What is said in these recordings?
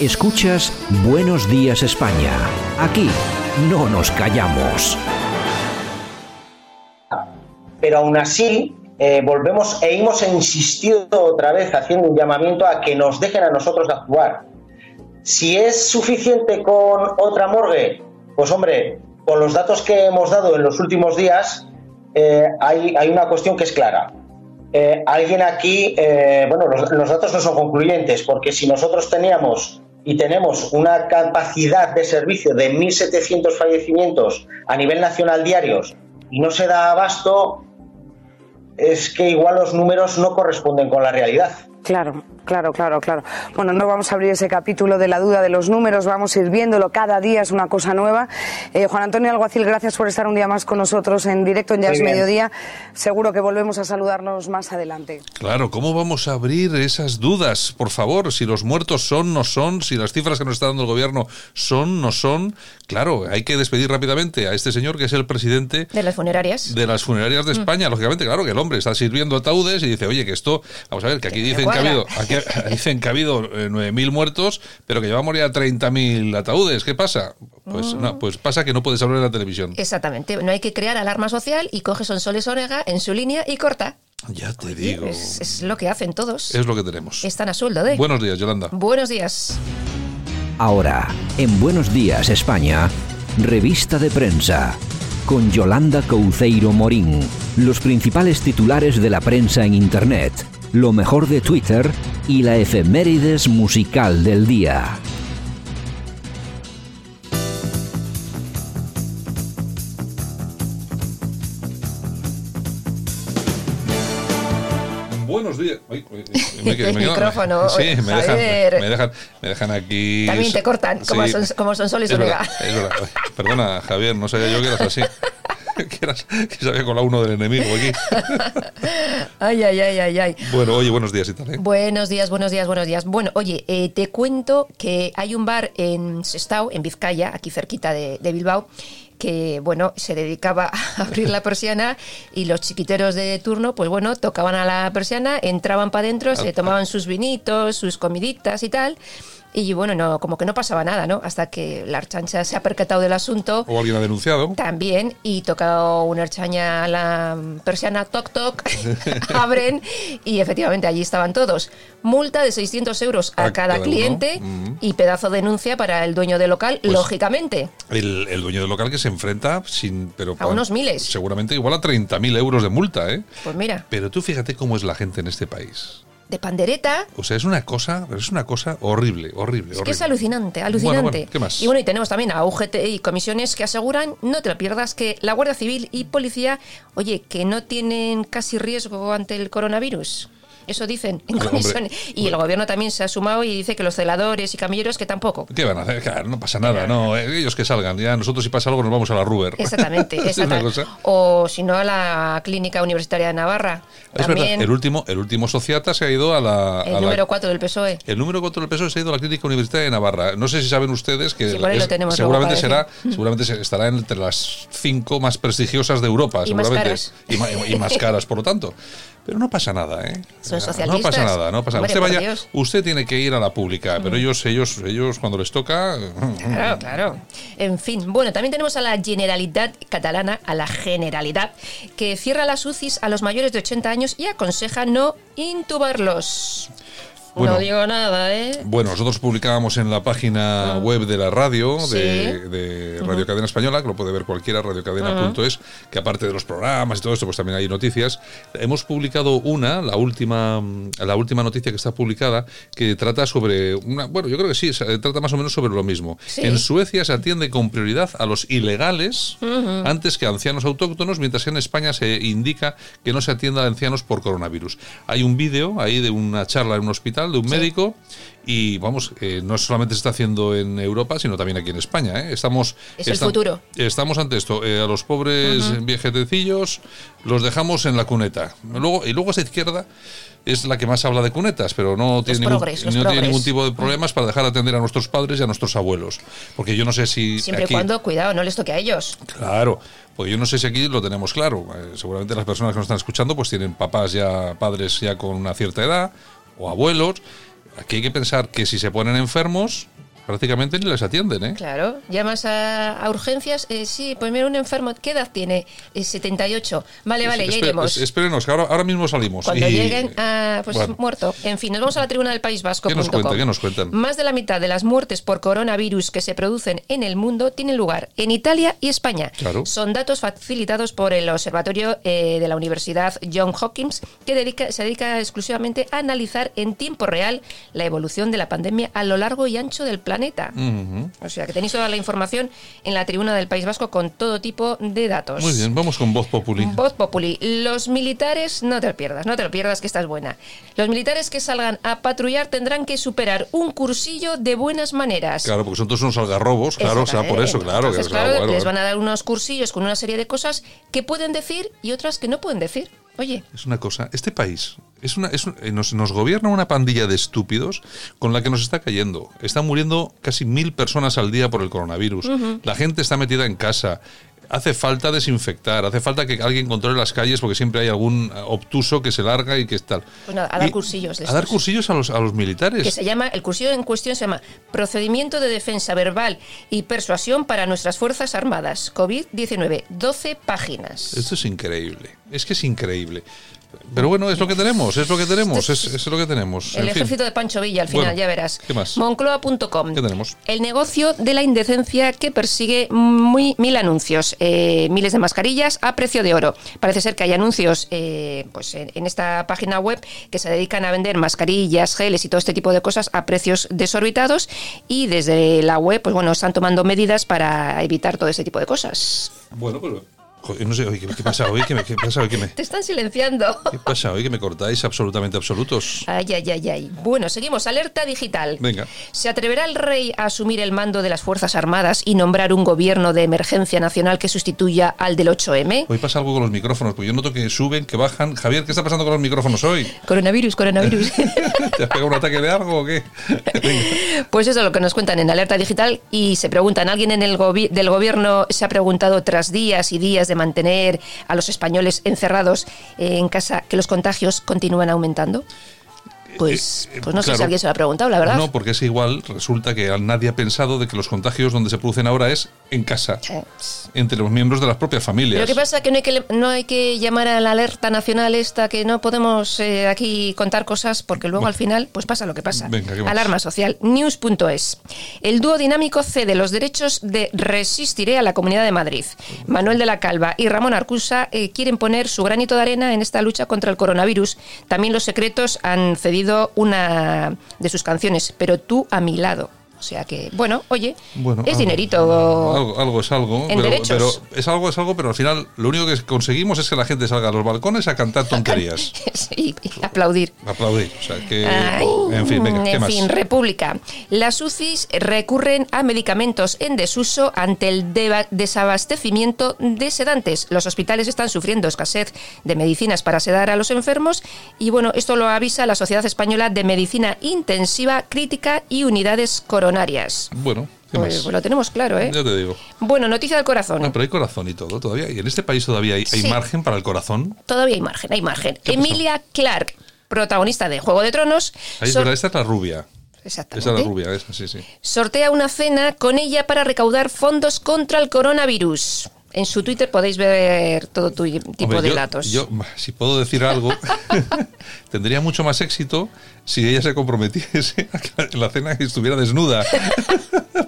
Escuchas Buenos Días España. Aquí no nos callamos. Pero aún así, eh, volvemos e hemos insistido otra vez haciendo un llamamiento a que nos dejen a nosotros actuar. Si es suficiente con otra morgue, pues hombre, con los datos que hemos dado en los últimos días, eh, hay, hay, una cuestión que es clara. Eh, alguien aquí, bueno, los, datos no son concluyentes, porque si nosotros teníamos y tenemos una capacidad de servicio de 1.700 fallecimientos a nivel nacional diarios y no se da abasto, es que igual los números no corresponden con la realidad. Claro, claro, claro, claro. Bueno, no vamos a abrir ese capítulo de la duda de los números, vamos a ir viéndolo. Cada día es una cosa nueva. Eh, Juan Antonio Alguacil, gracias por estar un día más con nosotros en directo en Ya es Mediodía. Seguro que volvemos a saludarnos más adelante. Claro, ¿cómo vamos a abrir esas dudas? Por favor, si los muertos son, no son, si las cifras que nos está dando el gobierno son, no son. Claro, hay que despedir rápidamente a este señor que es el presidente de las funerarias. De las funerarias de España. Mm. Lógicamente, claro, que el hombre está sirviendo ataúdes y dice, oye, que esto, vamos a ver, que aquí dicen que ha habido, aquí dicen que ha habido eh, 9.000 muertos, pero que llevamos ya 30.000 ataúdes. ¿Qué pasa? Pues, Mm. no, pues pasa que no puedes hablar en la televisión. Exactamente. No hay que crear alarma social y coge Sonsoles Orega en su línea y corta. Ya te digo. Es, es, lo que hacen todos. Es lo que tenemos. Están a sueldo de. Buenos días, Yolanda. Buenos días. Ahora, en Buenos Días España, revista de prensa. Con Yolanda Couceiro Morín. Los principales titulares de la prensa en Internet. Lo mejor de Twitter y la efemérides musical del día. Buenos días. Ay, me, me, el micrófono. Sí, me dejan, me dejan, me, dejan, aquí. También te cortan, sí. como, son, como son Sol y. Es verdad. Perdona, Javier, no sabía yo que eras así. que, eras, que sabía con la uno del enemigo aquí. ay, ay, ay, ay, ay. Bueno, oye, buenos días y tal. ¿eh? Buenos días, buenos días, buenos días. Bueno, oye, eh, te cuento que hay un bar en Sestao, en Vizcaya, aquí cerquita de, de Bilbao, que bueno, se dedicaba a abrir la persiana y los chiquiteros de turno, pues bueno, tocaban a la persiana, entraban para adentro, se tomaban sus vinitos, sus comiditas y tal. Y bueno, no, como que no pasaba nada, ¿no? Hasta que la archancha se ha percatado del asunto. O alguien ha denunciado. También, y tocado una archaña a la persiana, toc toc, abren y efectivamente allí estaban todos. Multa de 600 euros a, a cada, cada, cliente -huh. y pedazo de denuncia para el dueño del local, pues lógicamente. El, el, dueño del local que se enfrenta sin... Pero a para, unos miles. Seguramente igual a 30.000 euros de multa, ¿eh? Pues mira. Pero tú fíjate cómo es la gente en este país de pandereta. O sea, es una cosa, es una cosa horrible, horrible. Es horrible. que es alucinante, alucinante. Bueno, bueno, ¿qué más? Y bueno, y tenemos también a UGT y comisiones que aseguran, no te lo pierdas, que la Guardia Civil y Policía, oye, que no tienen casi riesgo ante el coronavirus. Eso dicen en comisiones. Y el gobierno también se ha sumado y dice que los celadores y camilleros que tampoco. ¿Qué van a hacer? Claro, no pasa nada, no. eh, Ellos que salgan. Ya nosotros si pasa algo nos vamos a la Ruber. Exactamente. exactamente. o si no a la Clínica Universitaria de Navarra. Es también, verdad, el último, el último sociata se ha ido a la... El a número la, 4 del PSOE. El número 4 del PSOE se ha ido a la Clínica Universitaria de Navarra. No sé si saben ustedes que sí, es, seguramente será, seguramente estará entre las cinco más prestigiosas de Europa, y seguramente. Más y, más, y más caras, por lo tanto. Pero no pasa nada, ¿eh? Son socialistas. No pasa nada, no pasa nada. Hombre, Usted vaya, usted tiene que ir a la pública, pero ellos, ellos, ellos cuando les toca. Claro, claro. En fin, bueno, también tenemos a la Generalitat catalana, a la Generalidad, que cierra las UCIs a los mayores de 80 años y aconseja no intubarlos. Bueno, no digo nada, ¿eh? Bueno, nosotros publicábamos en la página Ah. web de la radio, Sí. de, de Radio Cadena Española, que lo puede ver cualquiera, radiocadena.es, que aparte de los programas y todo esto, pues también hay noticias. Hemos publicado una, la última, la última noticia que está publicada, que trata sobre, una, bueno, yo creo que sí, se- trata más o menos sobre lo mismo. Sí. En Suecia se atiende con prioridad a los ilegales antes que a ancianos autóctonos, mientras que en España se indica que no se atienda a ancianos por coronavirus. Hay un vídeo ahí de una charla en un hospital de un Sí. médico y vamos, eh, no solamente se está haciendo en Europa, sino también aquí en España. ¿eh? Estamos, Es el futuro. Estamos ante esto. eh, a los pobres viejecillos los dejamos en la cuneta. Luego, y luego esa izquierda es la que más habla de cunetas, pero no tiene, ningún, no tiene ningún tipo de problemas para dejar de atender a nuestros padres y a nuestros abuelos. Porque yo no sé si... Siempre aquí- y cuando, cuidado, no les toque a ellos. Claro, pues yo no sé si aquí lo tenemos claro. Eh, seguramente las personas que nos están escuchando pues tienen papás ya, padres ya con una cierta edad o abuelos. aquí hay que pensar que si se ponen enfermos, prácticamente ni les atienden, ¿eh? Claro, llamas a, a urgencias, eh, sí, pues mira, un enfermo, ¿qué edad tiene? Eh, 78. Vale, vale, ya iremos. es- Espérenos, que ahora, ahora mismo salimos. Cuando y- lleguen, ah, pues Bueno, muerto. En fin, nos vamos a la tribuna del País Vasco. ¿Qué nos cuenta? ¿Qué nos cuentan? Más de la mitad de las muertes por coronavirus que se producen en el mundo tienen lugar en Italia y España. Claro. Son datos facilitados por el Observatorio eh, de la Universidad John Hopkins, que dedica- se dedica exclusivamente a analizar en tiempo real la evolución de la pandemia a lo largo y ancho del planeta. Ujú. O sea, que tenéis toda la información en la tribuna del País Vasco con todo tipo de datos. Muy bien, vamos con voz populi. Voz Populi. Los militares, no te lo pierdas, no te lo pierdas, que esta es buena. Los militares que salgan a patrullar tendrán que superar un cursillo de buenas maneras. Claro, porque son todos unos algarrobos, claro, o sea, por eso, claro. Entonces, que, claro, claro, bueno, les van a dar unos cursillos con una serie de cosas que pueden decir y otras que no pueden decir. Oye, Es una cosa, este país es una, es un- eh, nos, nos gobierna una pandilla de estúpidos con la que nos está cayendo. Están muriendo casi mil personas al día por el coronavirus. La gente está metida en casa. Hace falta desinfectar, hace falta que alguien controle las calles porque siempre hay algún eh, obtuso que se larga y que tal. Pues nada, a dar Y- cursillos de A dar cursillos a los, a los militares. que se llama, el cursillo en cuestión se llama Procedimiento de Defensa Verbal y Persuasión para nuestras Fuerzas Armadas. COVID-19, 12 páginas. Esto es increíble. Es que es increíble. Pero bueno, es lo que tenemos, es lo que tenemos, es, es lo que tenemos. El En fin. ejército de Pancho Villa, al final, Bueno, ya verás. ¿qué más? Moncloa.com. ¿Qué tenemos? El negocio de la indecencia que persigue muy, mil anuncios, eh, miles de mascarillas a precio de oro. Parece ser que hay anuncios eh, pues en, en esta página web que se dedican a vender mascarillas, geles y todo este tipo de cosas a precios desorbitados y desde la web, pues bueno, están tomando medidas para evitar todo ese tipo de cosas. Bueno, pues. Joder, no sé, ¿qué, qué pasa hoy? ¿Qué, me- qué pasa hoy? ¿Qué, me, Te están silenciando. ¿Qué pasa hoy? Que me cortáis absolutamente absolutos. Ay, ay, ay, ay. Bueno, seguimos. Alerta digital. Venga. ¿Se atreverá el rey a asumir el mando de las Fuerzas Armadas y nombrar un gobierno de emergencia nacional que sustituya al del 8M? Hoy pasa algo con los micrófonos, porque yo noto que suben, que bajan. Javier, ¿qué está pasando con los micrófonos hoy? Coronavirus, coronavirus. ¿Te has pegado un ataque de algo o qué? Venga. Pues eso es lo que nos cuentan en Alerta Digital y se preguntan, ¿alguien en el gobi- del gobierno se ha preguntado tras días y días de mantener a los españoles encerrados eh, en casa que los contagios continúan aumentando? Pues, Eh, eh, pues no sé si alguien se lo ha preguntado, la verdad. No, porque es igual, resulta que nadie ha pensado de que los contagios donde se producen ahora es en casa, entre los miembros de las propias familias. Pero ¿qué pasa? Que no hay que, no hay que llamar a la alerta nacional esta, que no podemos eh, aquí contar cosas, porque luego al final pues pasa lo que pasa. Venga. Alarma social. News.es. El dúo dinámico cede los derechos de Resistiré a la Comunidad de Madrid. Manuel de la Calva y Ramón Arcusa eh, quieren poner su granito de arena en esta lucha contra el coronavirus. También los secretos han cedido una de sus canciones, pero tú a mi lado. O sea que, bueno, oye, Bueno, es algo- dinerito. Algo, algo es algo, En pero, derechos. pero es algo, es algo, pero al final lo único que conseguimos es que la gente salga a los balcones a cantar tonterías. Sí, y aplaudir. Aplaudir. O sea, que. Ay, en fin, venga, ¿qué en más? fin, República. Las UCIs recurren a medicamentos en desuso ante el desabastecimiento de sedantes. Los hospitales están sufriendo escasez de medicinas para sedar a los enfermos y bueno, esto lo avisa la Sociedad Española de Medicina Intensiva Crítica y Unidades Coronarias. Bueno, ¿qué Pues, más? pues lo tenemos claro, ¿eh? Ya te digo. Bueno, noticia del corazón. No, pero hay corazón y todo todavía. Y en este país todavía hay, margen para el corazón. Todavía hay margen, hay margen. Emilia Clark, protagonista de Juego de Tronos. Ahí es verdad, esta es la rubia. Exactamente. Esa es la rubia, esa, sí, sí. sortea una cena con ella para recaudar fondos contra el coronavirus. En su Twitter podéis ver todo tu tipo Hombre, de yo- datos. Yo, si puedo decir algo, tendría mucho más éxito si ella se comprometiese a que la cena estuviera desnuda.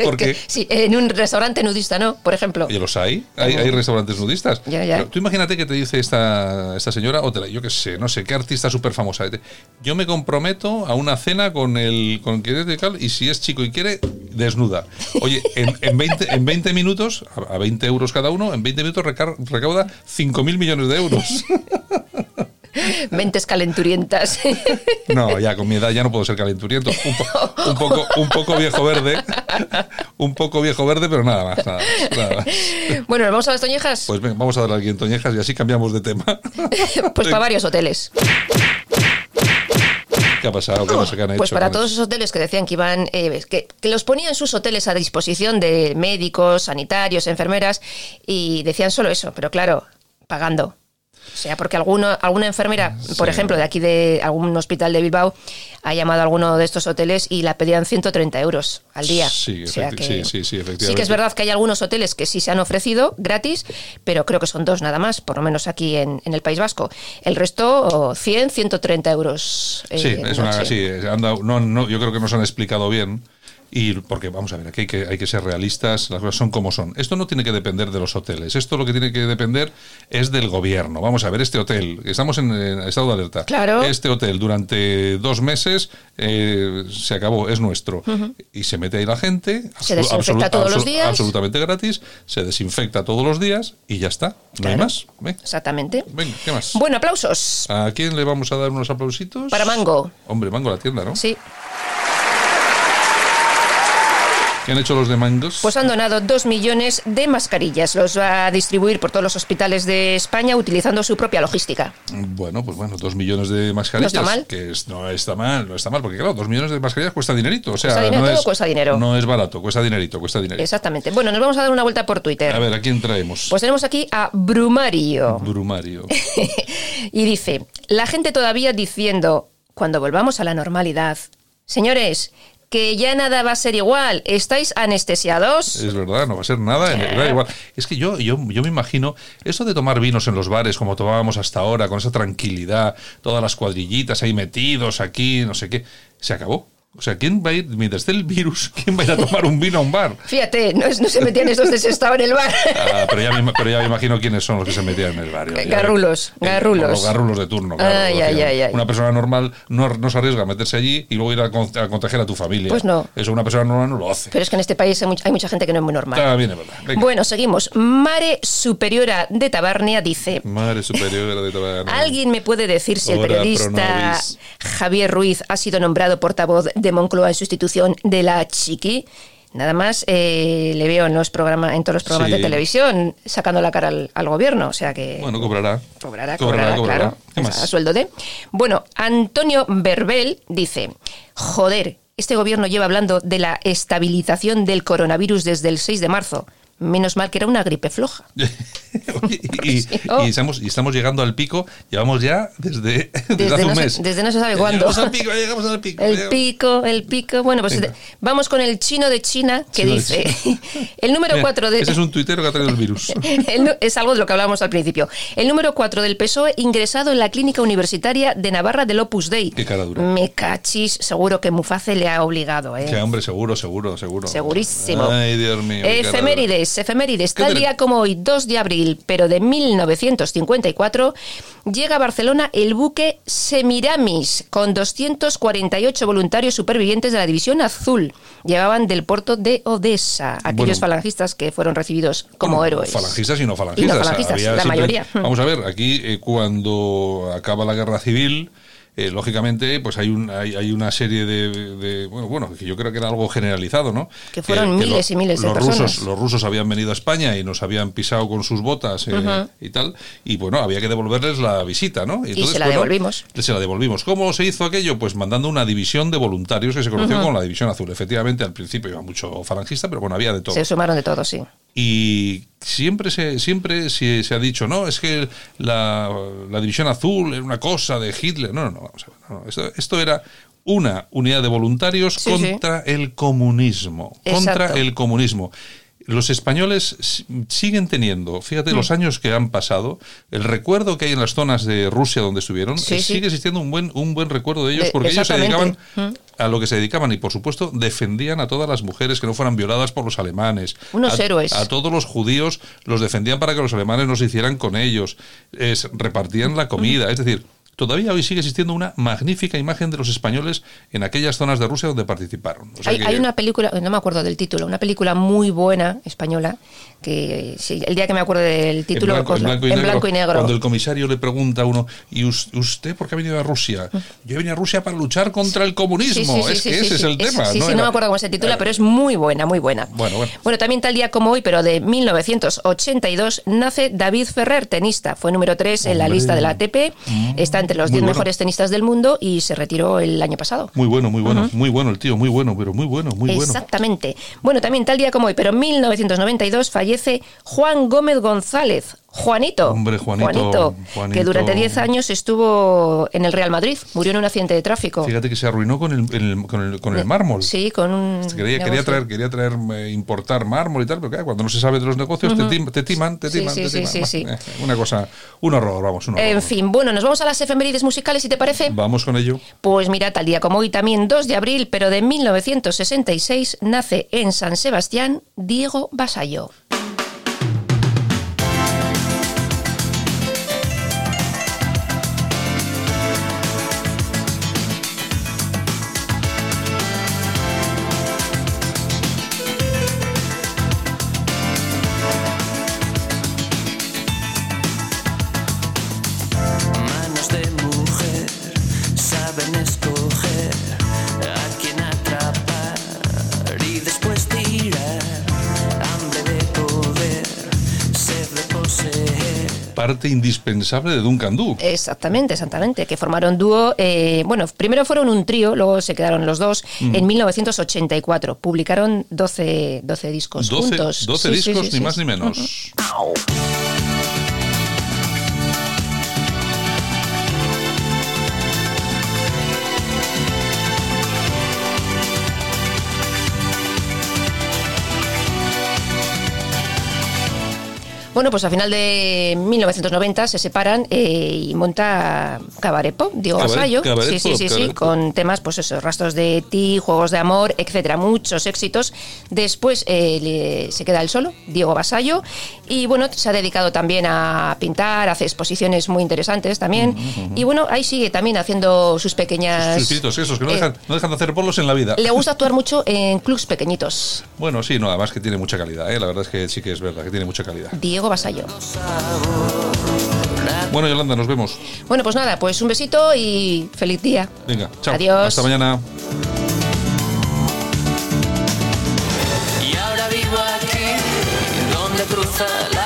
Porque Que- sí, en un restaurante nudista, ¿no? Por ejemplo. ya los hay, hay, hay restaurantes nudistas. Ya, ya. Pero tú imagínate que te dice esta, esta señora, o te la- yo qué sé, no sé, qué artista súper famosa. Yo me comprometo a una cena con el con quien es de tal, y si es chico y quiere, desnuda. Oye, en, en, 20, en 20 minutos, a a 20 euros cada uno, en 20 minutos recar- recauda 5.000 millones de euros. Mentes calenturientas. No, ya con mi edad ya no puedo ser calenturiento. Un, po- un poco, un poco viejo verde. Un poco viejo verde, pero nada más. Nada más, nada más. bueno, ¿nos vamos a las toñejas? Pues vamos a darle aquí en Toñejas y así cambiamos de tema. Pues para varios hoteles. ¿Qué ha pasado? ¿Qué han Pues hecho para con todos eso? esos hoteles que decían que iban, eh, que, que los ponían sus hoteles a disposición de médicos, sanitarios, enfermeras, y decían solo eso, pero claro, pagando. O sea, porque alguno, alguna enfermera, por ejemplo, de aquí de algún hospital de Bilbao, ha llamado a alguno de estos hoteles y la pedían 130 euros al día. Sí, O sea efecti- que- sí, sí, sí, efectivamente. Sí que es verdad que hay algunos hoteles que sí se han ofrecido gratis, pero creo que son dos nada más, por lo menos aquí en, en el País Vasco. El resto, 100, 130 euros. eh, Sí, es una, sí, han dado- no, no, yo creo que nos han explicado bien. Y porque, vamos a ver, aquí hay que, hay que ser realistas, las cosas son como son. Esto no tiene que depender de los hoteles, esto lo que tiene que depender es del gobierno. Vamos a ver, este hotel, estamos en, en estado de alerta. Claro. Este hotel durante dos meses eh, se acabó, es nuestro. Y se mete ahí la gente, Se desinfecta todos los días. absolutamente gratis, se desinfecta todos los días y ya está. No hay más. Exactamente. venga, ¿qué más? Bueno, aplausos. ¿A quién le vamos a dar unos aplausitos? Para Mango. Hombre, Mango la tienda, ¿no? Sí. ¿Qué han hecho los de Mangos? Pues han donado dos millones de mascarillas. Los va a distribuir por todos los hospitales de España utilizando su propia logística. Bueno, pues bueno, dos millones de mascarillas. No está mal. Que es- no está mal, no está mal, porque claro, dos millones de mascarillas cuesta dinerito. O sea, Cuesta dinero, no todo es, cuesta dinero. No es barato, cuesta dinerito, cuesta dinero. Exactamente. Bueno, nos vamos a dar una vuelta por Twitter. A ver, ¿a quién traemos? Pues tenemos aquí a Brumario. Brumario. y dice, la gente todavía diciendo, cuando volvamos a la normalidad, señores, que ya nada va a ser igual, ¿estáis anestesiados? Es verdad, no va a ser nada, da igual. Es que yo, yo, yo me imagino esto de tomar vinos en los bares como tomábamos hasta ahora, con esa tranquilidad, todas las cuadrillitas ahí metidos aquí, no sé qué, se acabó. O sea, ¿quién va a ir, mientras esté el virus, quién va a ir a tomar un vino a un bar? Fíjate, no, se metían estos de estaba en el bar. Ah, pero, ya me, pero ya me imagino quiénes son los que se metían en el barrio. Ya- Garrulos, eh, garrulos. Los garrulos de turno. claro, Ay, ay, ay. Una persona normal no, no se arriesga a meterse allí y luego ir a, con- a contagiar a tu familia. Pues no. Eso una persona normal no lo hace. Pero es que en este país hay mucha, hay mucha gente que no es muy normal. Está bien, es verdad. Venga. Bueno, seguimos. Mare Superiora de Tabarnia dice... Madre superior de Tabarnia. ¿Alguien me puede decir si el Ora periodista. Javier Ruiz ha sido nombrado portavoz de Moncloa en sustitución de la Chiqui? Nada más eh, le veo en los programas, en todos los programas Sí. de televisión sacando la cara al, al gobierno, o sea que Bueno, cobrará. cobrará, cobrará, claro, ¿Qué a más? sueldo de. Bueno, Antonio Berbel dice, joder, este gobierno lleva hablando de la estabilización del coronavirus desde el 6 de marzo. Menos mal que era una gripe floja. Y, Sí, oh. y estamos, y estamos llegando al pico, llevamos ya desde, desde, Desde hace un no se- mes. desde no se sabe cuándo. Llegamos al pico, llegamos al pico. El llegamos. pico, el pico. Bueno, pues Venga. vamos con el chino de China que Chino dice: China. el número Mira, 4 de. Ese es un tuitero que ha traído el virus. El es algo de lo que hablábamos al principio. El número 4 del PSOE ingresado en la clínica universitaria de Navarra del Opus Dei. Qué cara dura. Me cachis, seguro que Muface le ha obligado, ¿eh? Que hombre, seguro, seguro, seguro. Segurísimo. Ay, Dios mío. dura. Efemérides, efemérides. ¿Qué Tal día como hoy, 2 de abril, pero de 1954, llega a Barcelona el buque Semiramis, con 248 voluntarios supervivientes de la División Azul. Llevaban del puerto de Odessa, aquellos Bueno. falangistas que fueron recibidos como Bueno, héroes. Falangistas y no falangistas. Y no falangistas, Había la siempre- mayoría. Vamos a ver, aquí eh, cuando acaba la guerra civil, eh, lógicamente, pues hay, un, hay, hay una serie de, de- bueno, bueno, que yo creo que era algo generalizado, ¿no? Que fueron miles y miles de los personas. Rusos, los rusos habían venido a España y nos habían pisado con sus botas eh, y tal, y bueno, había que devolverles la visita, ¿no? Y se la devolvimos. Se la devolvimos. ¿Cómo se hizo aquello? Pues mandando una división de voluntarios que se conoció como la División Azul. Efectivamente, al principio iba mucho falangista, pero bueno, había de todo. Se sumaron de todo, sí. Y siempre se, siempre se, se ha dicho, no, es que la, la división azul era una cosa de Hitler. No, no, no, vamos a ver. no, esto, esto era una unidad de voluntarios Sí, sí. contra el comunismo. Contra el comunismo. Los españoles si- siguen teniendo, fíjate, Mm. los años que han pasado, el recuerdo que hay en las zonas de Rusia donde estuvieron, Sí, eh, sí. sigue existiendo un buen, un buen recuerdo de ellos, De- porque ellos se dedicaban. Mm. a lo que se dedicaban y, por supuesto, defendían a todas las mujeres que no fueran violadas por los alemanes. Unos a, héroes. A todos los judíos los defendían para que los alemanes no se hicieran con ellos. Es- repartían la comida. Es decir, todavía hoy sigue existiendo una magnífica imagen de los españoles en aquellas zonas de Rusia donde participaron. O sea Hay, que- hay una película, no me acuerdo del título, una película muy buena española, que sí, el día que me acuerde del en título, blanco, en la- blanco y en negro, blanco y negro. Cuando el comisario le pregunta a uno, ¿y us- usted por qué ha venido a Rusia? Yo he venido a Rusia para luchar contra el comunismo. Sí, sí, es que ese es el tema. Sí, sí, no, me acuerdo cómo se titula, pero es muy buena, muy buena. Bueno, bueno. Bueno, también tal día como hoy, pero de 1982, nace David Ferrer, tenista. Fue número 3 en la lista de la ATP. Está entre los Muy 10 bueno. mejores tenistas del mundo y se retiró el año pasado. Muy bueno, muy bueno, muy bueno el tío, muy bueno, pero muy bueno, muy bueno. Exactamente. Bueno, también tal día como hoy, pero en 1992 fallece Juan Gómez González, Juanito. Hombre, Juanito, Juanito. que durante 10 años estuvo en el Real Madrid, murió en un accidente de tráfico. Fíjate que se arruinó con el, el- con el, con el mármol. Sí, con un. Quería, quería traer, quería traer, eh, importar mármol y tal, pero claro, cuando no se sabe de los negocios te, tim- te timan, te timan, sí, te sí, timan. sí, Bueno, eh, Una cosa, un horror, vamos, un horror. En fin, bueno, nos vamos a las efemérides musicales, si te parece. Vamos con ello. Pues mira, tal día como hoy, también 2 de abril, pero de 1966, nace en San Sebastián Diego Basallo. Parte indispensable de Duncan Du. Exactamente, exactamente, que formaron dúo. eh, bueno, primero fueron un trío, luego se quedaron los dos en 1984. Publicaron 12, 12 discos 12, juntos. 12 Sí, sí, discos, sí, ni más ni menos. Bueno, pues a final de 1990 se separan eh, y monta Cabaret Pop, Diego. Cabaret sí, sí, sí, sí, con temas, pues eso, rastros de ti, juegos de amor, etcétera, muchos éxitos. Después eh, le- se queda él solo, Diego Vasallo, y bueno, se ha dedicado también a pintar, hace exposiciones muy interesantes también. Y bueno, ahí sigue también haciendo sus pequeñas. Sus esos, que no eh, dejan, no dejan de hacer polos en la vida. Le gusta actuar mucho en clubs pequeñitos. Bueno, sí, no, además que tiene mucha calidad, ¿eh? la verdad es que sí que es verdad, que tiene mucha calidad. Diego Vasallo. Bueno, Yolanda, nos vemos. Bueno, pues nada, pues un besito y feliz día. Venga, chao. Adiós. Hasta mañana. Y ahora vivo aquí, donde cruza la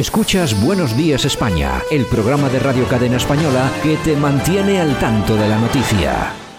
Escuchas Buenos Días España, el programa de Radio Cadena Española que te mantiene al tanto de la noticia.